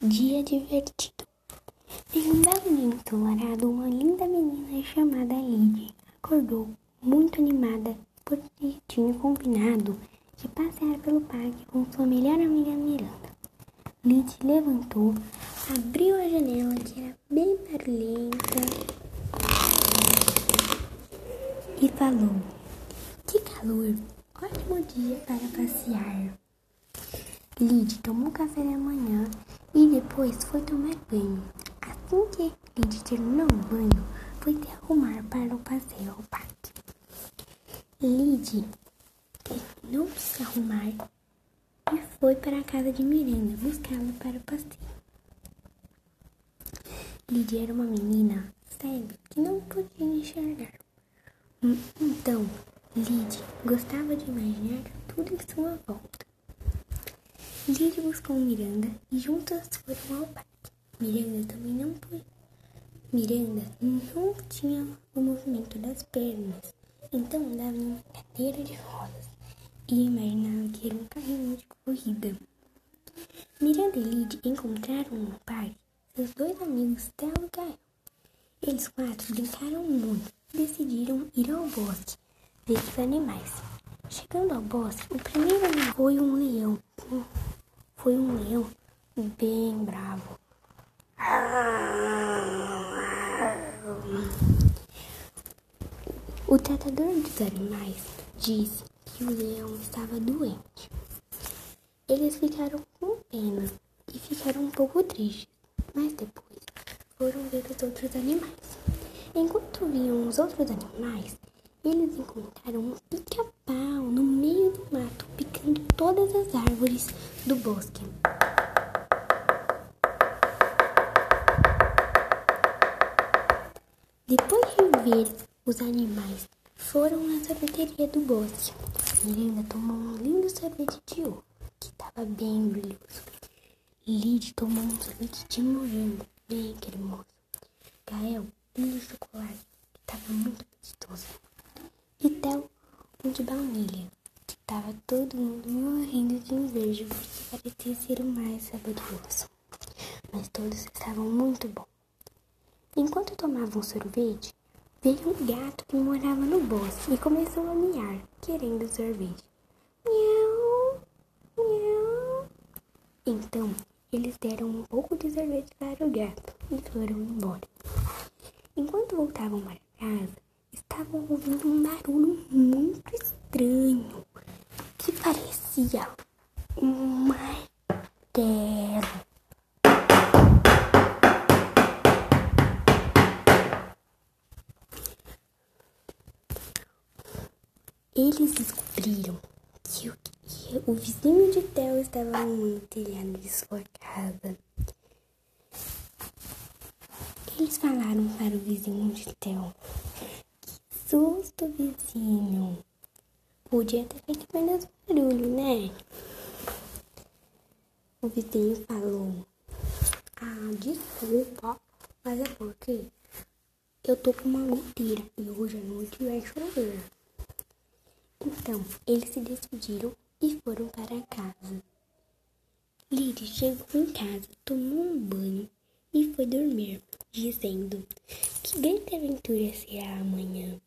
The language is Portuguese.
Dia divertido. Em um belo dia ensolarado, uma linda menina chamada Lid acordou muito animada porque tinha combinado de passear pelo parque com sua melhor amiga Miranda. Lid levantou, abriu a janela que era bem barulhenta e falou: Que calor! Ótimo dia para passear. Lid tomou café da manhã e depois foi tomar banho. Assim que Lid terminou o banho, foi se arrumar para o passeio ao parque. Lid terminou de se arrumar e foi para a casa de Miranda buscá-la para o passeio. Lid era uma menina cega que não podia enxergar. Então, Lid gostava de imaginar tudo em sua volta. Lid buscou Miranda e juntas foram ao parque. Miranda também não foi. Miranda não tinha o movimento das pernas, então andava em uma cadeira de rodas e imaginava que era um carrinho de corrida. Miranda e Lid encontraram no parque seus dois amigos Theo e Gael. Eles quatro brincaram muito e decidiram ir ao bosque ver os animais. Chegando ao bosque, o primeiro animal foi um leão. Foi um leão bem bravo. O tratador dos animais disse que o leão estava doente. Eles ficaram com pena e ficaram um pouco tristes, mas depois foram ver os outros animais. Enquanto viam os outros animais, eles encontraram um pica-pau no meio do mato, todas as árvores do bosque. Depois de ver os animais, foram na sorveteria do bosque. Miranda tomou um lindo sorvete de ouro, que estava bem brilhoso. Lid tomou um sorvete de morango, bem cremoso. Gael, um de chocolate, que estava muito gostoso. E Theo, um de baunilha, estava todo mundo morrendo de inveja, porque parecia ser o mais saboroso. Mas todos estavam muito bons. Enquanto tomavam sorvete, veio um gato que morava no bosque e começou a miar, querendo sorvete. Miau, miau. Então, eles deram um pouco de sorvete para o gato e foram embora. Enquanto voltavam para casa, estavam ouvindo um barulho muito estranho parecia um martelo. Eles descobriram que o, que o vizinho de Theo estava no telhado de sua casa. Eles falaram para o vizinho de Theo. Que susto, vizinho! Podia ter feito menos barulho, né? O vizinho falou: Ah, desculpa, mas é porque eu tô com uma goteira e hoje à noite vai chover. Então, eles se despediram e foram para casa. Lily chegou em casa, tomou um banho e foi dormir, dizendo que grande aventura será amanhã.